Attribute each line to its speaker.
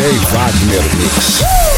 Speaker 1: DJ Wagner Mix.